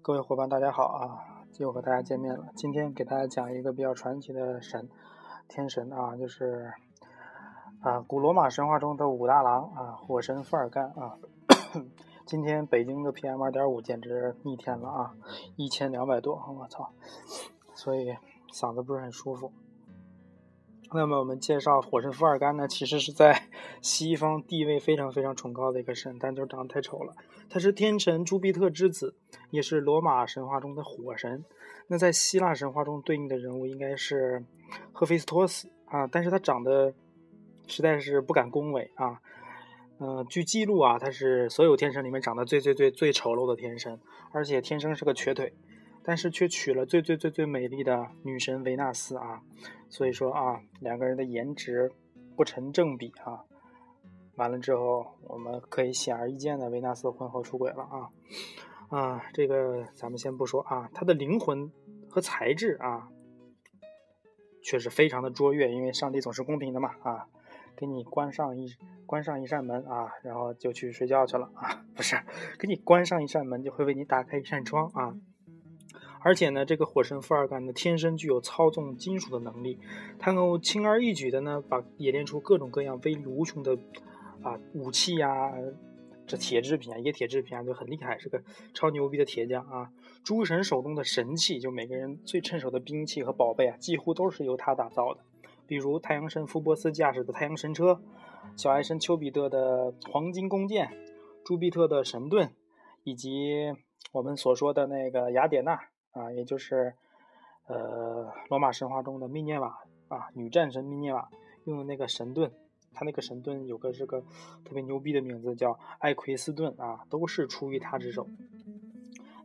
各位伙伴，大家好啊！又和大家见面了。今天给大家讲一个比较传奇的神，天神啊，就是啊，古罗马神话中的武大郎啊，火神富尔干啊。今天北京的 PM 二点五简直逆天了啊，一千两百多，我操！所以嗓子不是很舒服。那么我们介绍火神伏尔干呢，其实是在 西方地位非常非常崇高的一个神，但就长得太丑了。他是天神朱庇特之子，也是罗马神话中的火神。那在希腊神话中对应的人物应该是赫菲斯托斯啊，但是他长得实在是不敢恭维啊。嗯，据记录啊，他是所有天神里面长得最最最最丑陋的天神，而且天生是个瘸腿。但是却娶了最最最最美丽的女神维纳斯啊，所以说啊，两个人的颜值不成正比啊。完了之后，我们可以显而易见的，维纳斯婚后出轨了啊啊，这个咱们先不说啊，他的灵魂和才智啊，确实非常的卓越，因为上帝总是公平的嘛啊，给你关上一关上一扇门啊，然后就去睡觉去了啊，不是，给你关上一扇门，就会为你打开一扇窗啊。而且呢，这个火神富尔干呢，天生具有操纵金属的能力，他能够轻而易举的呢，把冶炼出各种各样威力无穷的啊武器呀，这铁制品啊，冶铁制品啊，就很厉害，是个超牛逼的铁匠啊。诸神手中的神器，就每个人最趁手的兵器和宝贝啊，几乎都是由他打造的。比如太阳神福波斯驾驶的太阳神车，小爱神丘比特的黄金弓箭，朱庇特的神盾，以及我们所说的那个雅典娜。啊，也就是，呃，罗马神话中的密涅瓦啊，女战神密涅瓦用的那个神盾，她那个神盾有个这个特别牛逼的名字叫艾奎斯盾啊，都是出于他之手。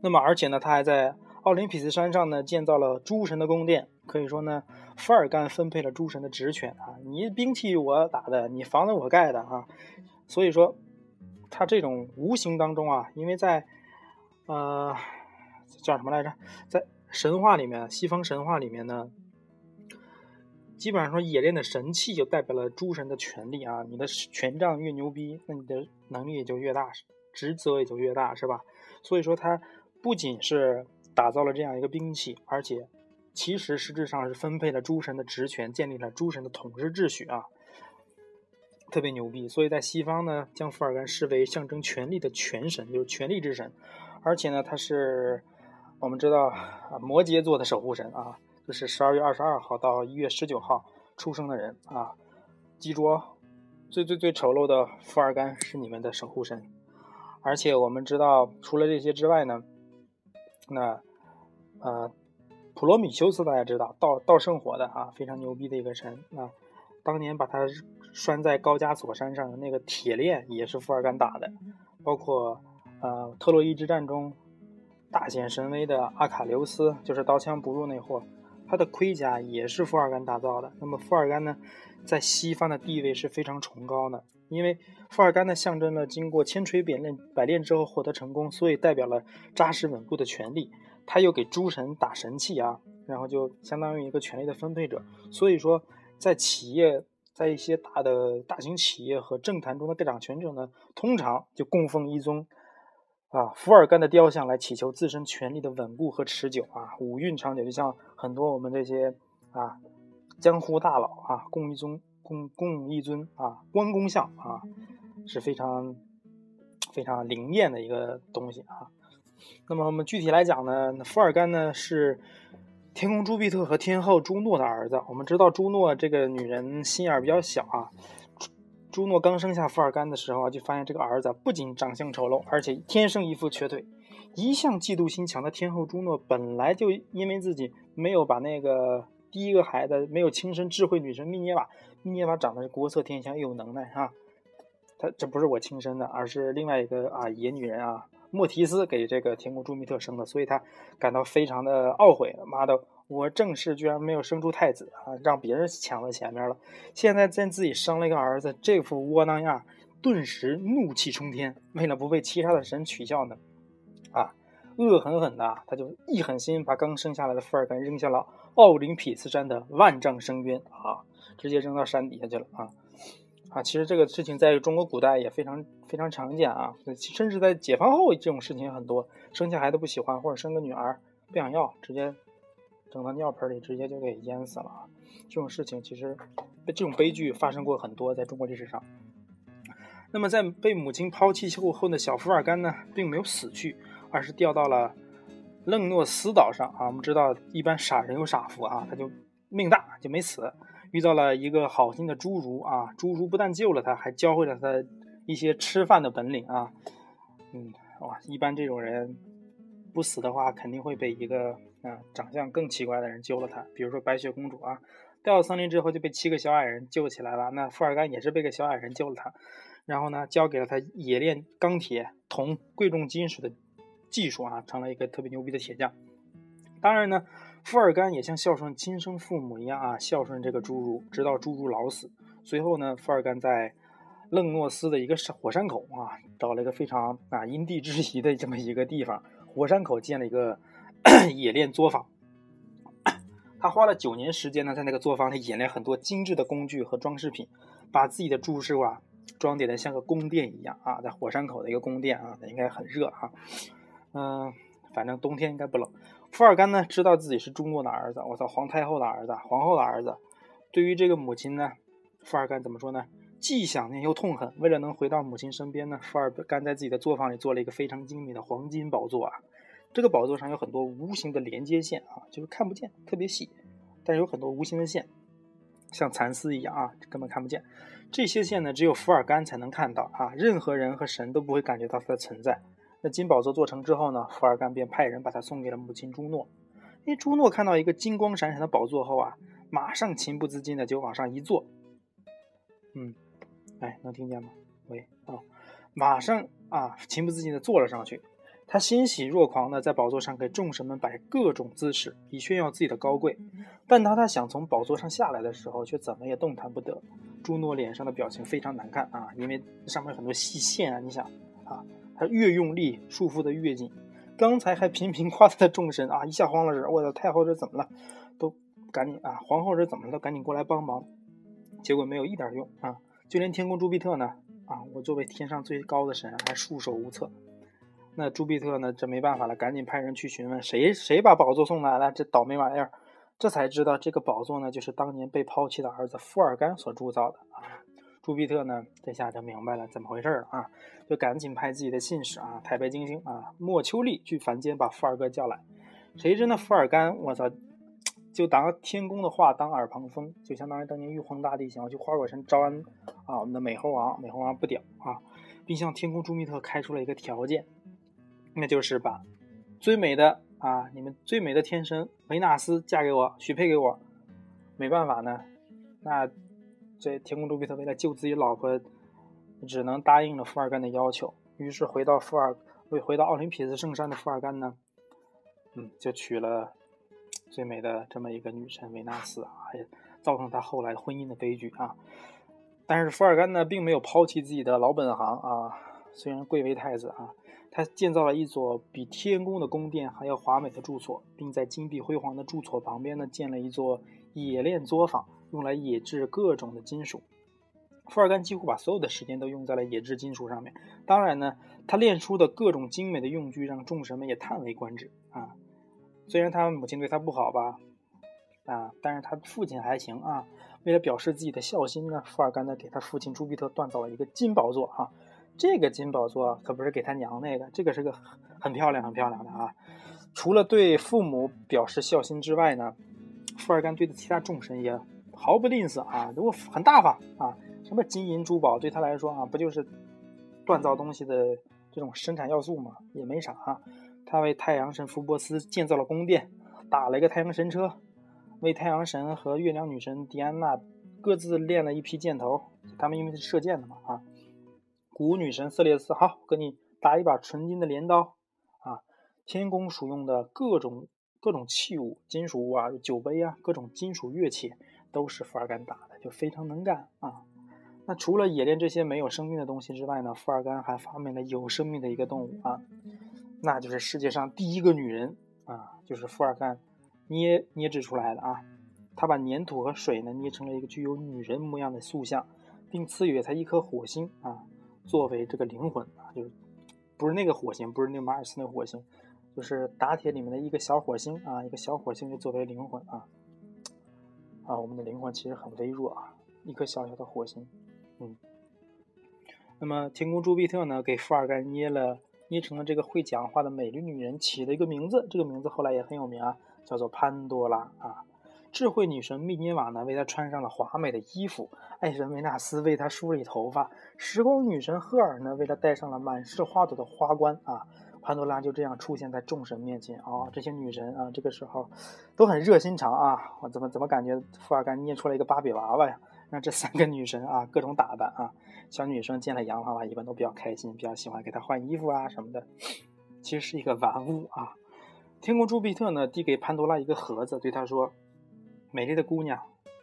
那么，而且呢，他还在奥林匹斯山上呢建造了诸神的宫殿，可以说呢，福尔干分配了诸神的职权啊，你兵器我打的，你房子我盖的啊，所以说，他这种无形当中啊，因为在，呃。叫什么来着？在神话里面，西方神话里面呢，基本上说冶炼的神器就代表了诸神的权力啊。你的权杖越牛逼，那你的能力也就越大，职责也就越大，是吧？所以说，他不仅是打造了这样一个兵器，而且其实实质上是分配了诸神的职权，建立了诸神的统治秩序啊，特别牛逼。所以在西方呢，将福尔干视为象征权力的权神，就是权力之神，而且呢，他是。我们知道啊，摩羯座的守护神啊，就是十二月二十二号到一月十九号出生的人啊。记住哦，最最最丑陋的富尔干是你们的守护神。而且我们知道，除了这些之外呢，那呃，普罗米修斯大家知道，盗盗圣火的啊，非常牛逼的一个神啊。当年把他拴在高加索山上的那个铁链也是富尔干打的，包括呃特洛伊之战中。大显神威的阿卡琉斯，就是刀枪不入那货，他的盔甲也是富尔干打造的。那么富尔干呢，在西方的地位是非常崇高的，因为富尔干呢象征了经过千锤百炼百炼之后获得成功，所以代表了扎实稳固的权力。他又给诸神打神器啊，然后就相当于一个权力的分配者。所以说，在企业，在一些大的大型企业和政坛中的掌权者呢，通常就供奉一宗。啊，福尔干的雕像来祈求自身权力的稳固和持久啊，五蕴长久，就像很多我们这些啊江湖大佬啊，供一尊供供一尊啊关公像啊，是非常非常灵验的一个东西啊。那么我们具体来讲呢，福尔干呢是天空朱庇特和天后朱诺的儿子。我们知道朱诺这个女人心眼比较小啊。朱诺刚生下福尔干的时候啊，就发现这个儿子不仅长相丑陋，而且天生一副瘸腿。一向嫉妒心强的天后朱诺，本来就因为自己没有把那个第一个孩子没有亲生智慧女神密涅瓦，密涅瓦长得是国色天香又有能耐哈，他这不是我亲生的，而是另外一个啊野女人啊莫提斯给这个天空朱密特生的，所以他感到非常的懊悔。妈的！我正室居然没有生出太子啊，让别人抢在前面了。现在见自己生了一个儿子，这副窝囊样，顿时怒气冲天。为了不被七杀的神取笑呢，啊，恶狠狠的，他就一狠心把刚生下来的福尔干扔下了奥林匹斯山的万丈深渊啊！直接扔到山底下去了啊啊！其实这个事情在中国古代也非常非常常见啊，甚至在解放后这种事情很多，生下孩子不喜欢或者生个女儿不想要，直接整到尿盆里，直接就给淹死了！这种事情其实这种悲剧发生过很多，在中国历史上。那么在被母亲抛弃后后的小福尔甘呢，并没有死去，而是掉到了。楞诺斯岛上啊，我们知道一般傻人有傻福啊，他就命大就没死，遇到了一个好心的侏儒啊，侏儒不但救了他，还教会了他一些吃饭的本领啊，嗯，哇，一般这种人不死的话，肯定会被一个啊长相更奇怪的人救了他，比如说白雪公主啊，掉到森林之后就被七个小矮人救起来了，那富尔甘也是被个小矮人救了他，然后呢，教给了他冶炼钢铁、铜、贵重金属的。技术啊，成了一个特别牛逼的铁匠。当然呢，富尔甘也像孝顺亲生父母一样啊，孝顺这个侏儒，直到侏儒老死。随后呢，富尔甘在楞诺斯的一个火山口啊，找了一个非常啊因地制宜的这么一个地方，火山口建了一个 冶炼作坊。他花了九年时间呢，在那个作坊里冶炼很多精致的工具和装饰品，把自己的住室啊装点的像个宫殿一样啊，在火山口的一个宫殿啊，应该很热啊。嗯，反正冬天应该不冷。富尔甘呢，知道自己是朱诺的儿子，我操，皇太后的儿子，皇后的儿子。对于这个母亲呢，富尔甘怎么说呢？既想念又痛恨。为了能回到母亲身边呢，富尔甘在自己的作坊里做了一个非常精美的黄金宝座啊。这个宝座上有很多无形的连接线啊，就是看不见，特别细，但是有很多无形的线，像蚕丝一样啊，根本看不见。这些线呢，只有福尔甘才能看到啊，任何人和神都不会感觉到它的存在。那金宝座做成之后呢，福尔甘便派人把它送给了母亲朱诺。因为朱诺看到一个金光闪闪的宝座后啊，马上情不自禁的就往上一坐。嗯，哎，能听见吗？喂，啊，马上啊，情不自禁的坐了上去。他欣喜若狂的在宝座上给众神们摆各种姿势，以炫耀自己的高贵。但当他想从宝座上下来的时候，却怎么也动弹不得。朱诺脸上的表情非常难看啊，因为上面有很多细线啊，你想啊。他越用力，束缚的越紧。刚才还频频夸他的众神啊，一下慌了神。我的太后这怎么了？都赶紧啊！皇后这怎么了？赶紧过来帮忙。结果没有一点用啊！就连天宫朱庇特呢啊，我作为天上最高的神，还束手无策。那朱庇特呢，这没办法了，赶紧派人去询问谁谁把宝座送来了。这倒霉玩意儿，这才知道这个宝座呢，就是当年被抛弃的儿子富尔甘所铸造的啊。朱庇特呢，这下就明白了怎么回事了啊，就赶紧派自己的信使啊，太白金星啊，莫丘利去凡间把富尔哥叫来。谁知那富尔干，我操，就当天宫的话当耳旁风，就相当于当年玉皇大帝想要去花果山招安啊，我们的美猴王，美猴王不屌啊，并向天宫朱庇特开出了一个条件，那就是把最美的啊，你们最美的天神维纳斯嫁给我，许配给我。没办法呢，那。这天空朱庇特为了救自己老婆，只能答应了富尔干的要求。于是回到富尔，为回到奥林匹斯圣山的富尔干呢，嗯，就娶了最美的这么一个女神维纳斯啊，也造成他后来婚姻的悲剧啊。但是富尔干呢，并没有抛弃自己的老本行啊。虽然贵为太子啊，他建造了一座比天宫的宫殿还要华美的住所，并在金碧辉煌的住所旁边呢，建了一座冶炼作坊。用来冶制各种的金属，富尔干几乎把所有的时间都用在了冶制金属上面。当然呢，他炼出的各种精美的用具让众神们也叹为观止啊。虽然他母亲对他不好吧，啊，但是他父亲还行啊。为了表示自己的孝心呢，富尔干呢给他父亲朱庇特锻造了一个金宝座啊。这个金宝座可不是给他娘那个，这个是个很漂亮、很漂亮的啊。除了对父母表示孝心之外呢，富尔干对的其他众神也。毫不吝啬啊，如果很大方啊，什么金银珠宝对他来说啊，不就是锻造东西的这种生产要素吗？也没啥啊。他为太阳神福波斯建造了宫殿，打了一个太阳神车，为太阳神和月亮女神狄安娜各自练了一批箭头，他们因为是射箭的嘛啊。古女神色列斯，好，给你打一把纯金的镰刀啊。天宫属用的各种各种器物，金属物啊，酒杯啊，各种金属乐器。都是富尔干打的，就非常能干啊。那除了冶炼这些没有生命的东西之外呢，富尔干还发明了有生命的一个动物啊，那就是世界上第一个女人啊，就是富尔干捏捏制出来的啊。他把粘土和水呢捏成了一个具有女人模样的塑像，并赐予他一颗火星啊，作为这个灵魂啊，就是不是那个火星，不是那个马尔斯那个火星，就是打铁里面的一个小火星啊，一个小火星就作为灵魂啊。啊，我们的灵魂其实很微弱啊，一颗小小的火星，嗯。那么天宫朱庇特呢，给富尔盖捏了捏成了这个会讲话的美丽女人，起了一个名字，这个名字后来也很有名啊，叫做潘多拉啊。智慧女神密涅瓦呢，为她穿上了华美的衣服；爱神维纳斯为她梳理头发；时光女神赫尔呢，为她戴上了满是花朵的花冠啊。潘多拉就这样出现在众神面前啊！这些女神啊，这个时候都很热心肠啊！我怎么怎么感觉富尔干捏出来一个芭比娃娃呀？让这三个女神啊各种打扮啊！小女生见了洋娃娃一般都比较开心，比较喜欢给她换衣服啊什么的。其实是一个玩物啊！天空朱庇特呢递给潘多拉一个盒子，对她说：“美丽的姑娘，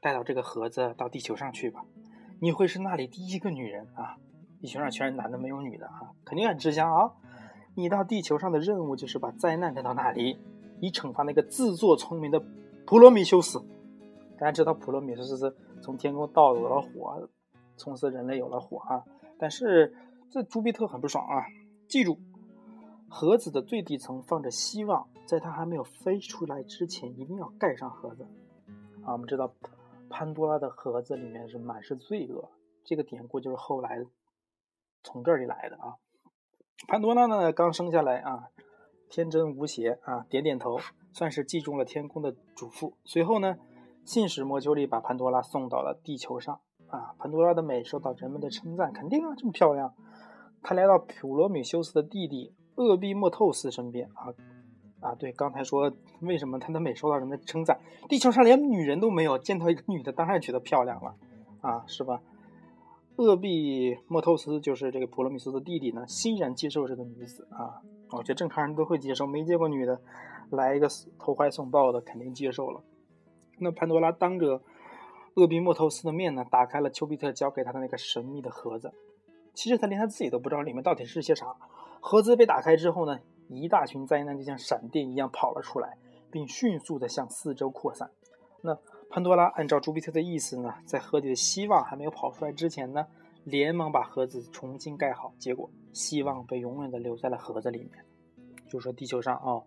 带到这个盒子到地球上去吧，你会是那里第一个女人啊！地球上全是男的，没有女的啊，肯定很吃香啊！”你到地球上的任务就是把灾难带到那里，以惩罚那个自作聪明的普罗米修斯。大家知道普罗米修斯是从天空盗走了火，从此人类有了火啊。但是这朱庇特很不爽啊！记住，盒子的最底层放着希望，在它还没有飞出来之前，一定要盖上盒子。啊，我们知道潘多拉的盒子里面是满是罪恶，这个典故就是后来从这里来的啊。潘多拉呢，刚生下来啊，天真无邪啊，点点头，算是记中了天宫的嘱咐。随后呢，信使莫丘利把潘多拉送到了地球上啊。潘多拉的美受到人们的称赞，肯定啊，这么漂亮。他来到普罗米修斯的弟弟厄庇莫透斯身边啊啊，对，刚才说为什么他的美受到人们的称赞？地球上连女人都没有，见到一个女的，当然觉得漂亮了啊，是吧？厄庇莫透斯就是这个普罗米修斯的弟弟呢，欣然接受这个女子啊。我觉得正常人都会接受，没见过女的，来一个投怀送抱的，肯定接受了。那潘多拉当着厄庇莫透斯的面呢，打开了丘比特交给他的那个神秘的盒子。其实他连他自己都不知道里面到底是些啥。盒子被打开之后呢，一大群灾难就像闪电一样跑了出来，并迅速的向四周扩散。那。潘多拉按照朱庇特的意思呢，在盒里的希望还没有跑出来之前呢，连忙把盒子重新盖好。结果希望被永远的留在了盒子里面。就说地球上啊，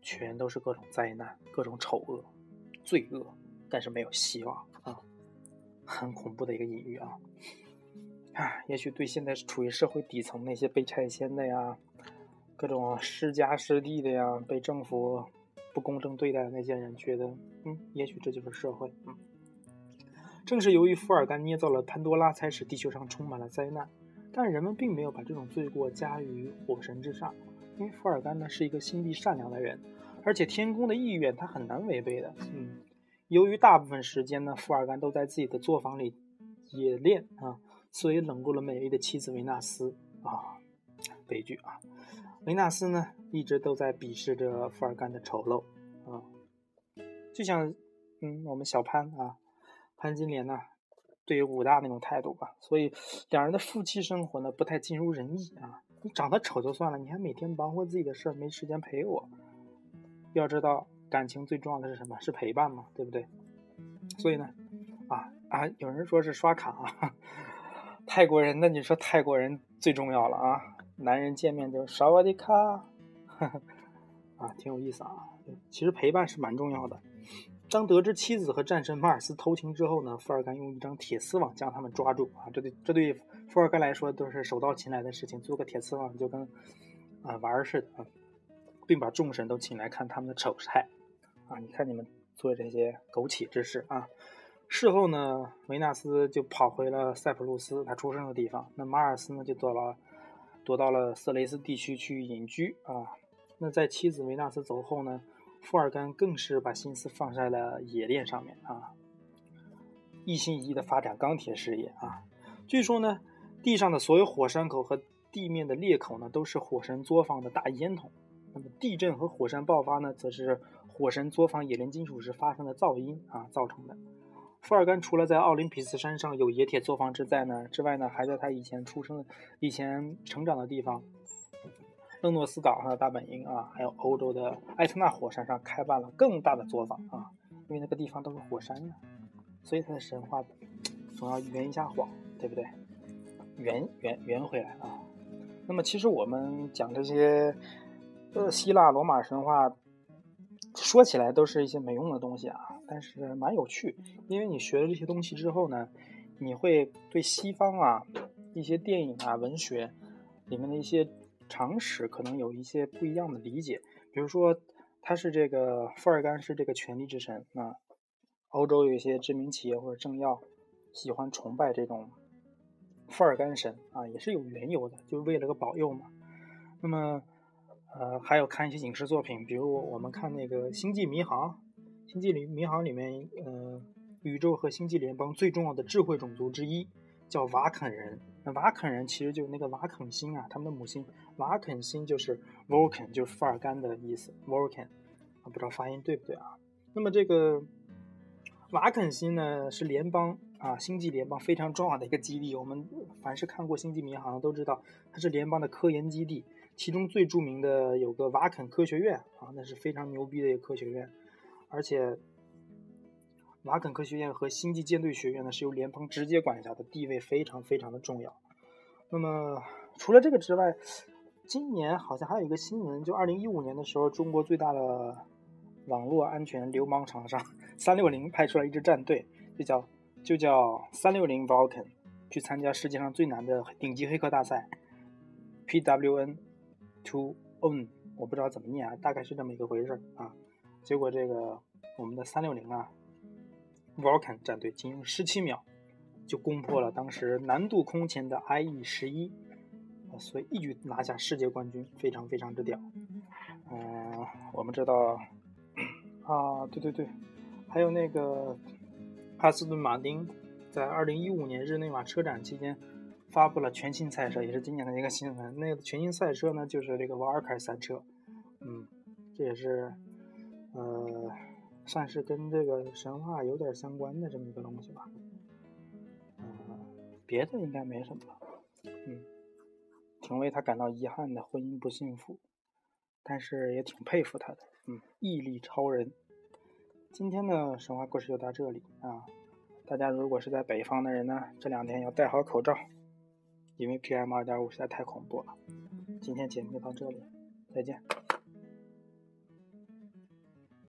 全都是各种灾难、各种丑恶、罪恶，但是没有希望啊，很恐怖的一个隐喻啊。啊，也许对现在处于社会底层那些被拆迁的呀，各种失家失地的呀，被政府。不公正对待的那些人觉得，嗯，也许这就是社会。嗯，正是由于福尔甘捏造了潘多拉，才使地球上充满了灾难。但人们并没有把这种罪过加于火神之上，因为福尔甘呢是一个心地善良的人，而且天宫的意愿他很难违背的。嗯，由于大部分时间呢，福尔甘都在自己的作坊里冶炼啊，所以冷落了美丽的妻子维纳斯啊，悲剧啊。维纳斯呢，一直都在鄙视着富尔干的丑陋啊，就像嗯，我们小潘啊，潘金莲呐，对于武大那种态度吧。所以两人的夫妻生活呢，不太尽如人意啊。你长得丑就算了，你还每天忙活自己的事儿，没时间陪我。要知道，感情最重要的是什么？是陪伴嘛，对不对？所以呢，啊啊，有人说是刷卡啊，泰国人，那你说泰国人最重要了啊。男人见面就刷我的卡，啊，挺有意思啊。其实陪伴是蛮重要的。当得知妻子和战神马尔斯偷情之后呢，富尔干用一张铁丝网将他们抓住啊。这对这对富尔干来说都是手到擒来的事情，做个铁丝网就跟啊玩儿似的啊，并把众神都请来看他们的丑态啊。你看你们做这些苟且之事啊。事后呢，维纳斯就跑回了塞浦路斯，他出生的地方。那马尔斯呢，就走了。躲到了色雷斯地区去隐居啊。那在妻子维纳斯走后呢，富尔干更是把心思放在了冶炼上面啊，一心一意的发展钢铁事业啊。据说呢，地上的所有火山口和地面的裂口呢，都是火神作坊的大烟筒。那么地震和火山爆发呢，则是火神作坊冶炼金属时发生的噪音啊造成的。富尔干除了在奥林匹斯山上有冶铁作坊之在呢之外呢，还在他以前出生、以前成长的地方楞诺斯岛上的大本营啊，还有欧洲的埃特纳火山上开办了更大的作坊啊。因为那个地方都是火山呀，所以他的神话总要圆一下谎，对不对？圆圆圆回来啊。那么其实我们讲这些呃希腊罗马神话，说起来都是一些没用的东西啊，但是蛮有趣，因为你学了这些东西之后呢，你会对西方啊一些电影啊文学里面的一些常识可能有一些不一样的理解，比如说。他是这个富尔干是这个权力之神啊，欧洲有一些知名企业或者政要喜欢崇拜这种富尔干神啊，也是有缘由的，就是为了个保佑嘛。那么，呃，还有看一些影视作品，比如我们看那个《星际迷航》，《星际里迷航》里面，呃，宇宙和星际联邦最重要的智慧种族之一叫瓦肯人。那瓦肯人其实就是那个瓦肯星啊，他们的母星瓦肯星就是。Vulcan 就是富尔干的意思，Vulcan，不知道发音对不对啊？那么这个瓦肯星呢，是联邦啊，星际联邦非常重要的一个基地。我们凡是看过《星际迷航》都知道，它是联邦的科研基地。其中最著名的有个瓦肯科学院啊，那是非常牛逼的一个科学院。而且瓦肯科学院和星际舰队学院呢，是由联邦直接管辖的，地位非常非常的重要。那么除了这个之外，今年好像还有一个新闻，就二零一五年的时候，中国最大的网络安全流氓厂商三六零派出了一支战队，就叫就叫三六零 Vulcan，去参加世界上最难的顶级黑客大赛 PWN to Own，我不知道怎么念啊，大概是这么一个回事啊。结果这个我们的三六零啊 Vulcan 战队仅用十七秒就攻破了当时难度空前的 IE 十一。所以一举拿下世界冠军，非常非常之屌。嗯，我们知道啊，对对对，还有那个阿斯顿马丁在二零一五年日内瓦车展期间发布了全新赛车，也是今年的一个新闻。那个全新赛车呢，就是这个瓦尔凯赛车。嗯，这也是呃，算是跟这个神话有点相关的这么一个东西吧。嗯，别的应该没什么了。嗯。挺为他感到遗憾的，婚姻不幸福，但是也挺佩服他的，嗯，毅力超人。今天的神话故事就到这里啊！大家如果是在北方的人呢，这两天要戴好口罩，因为 PM 二点五实在太恐怖了。今天节目就到这里，再见。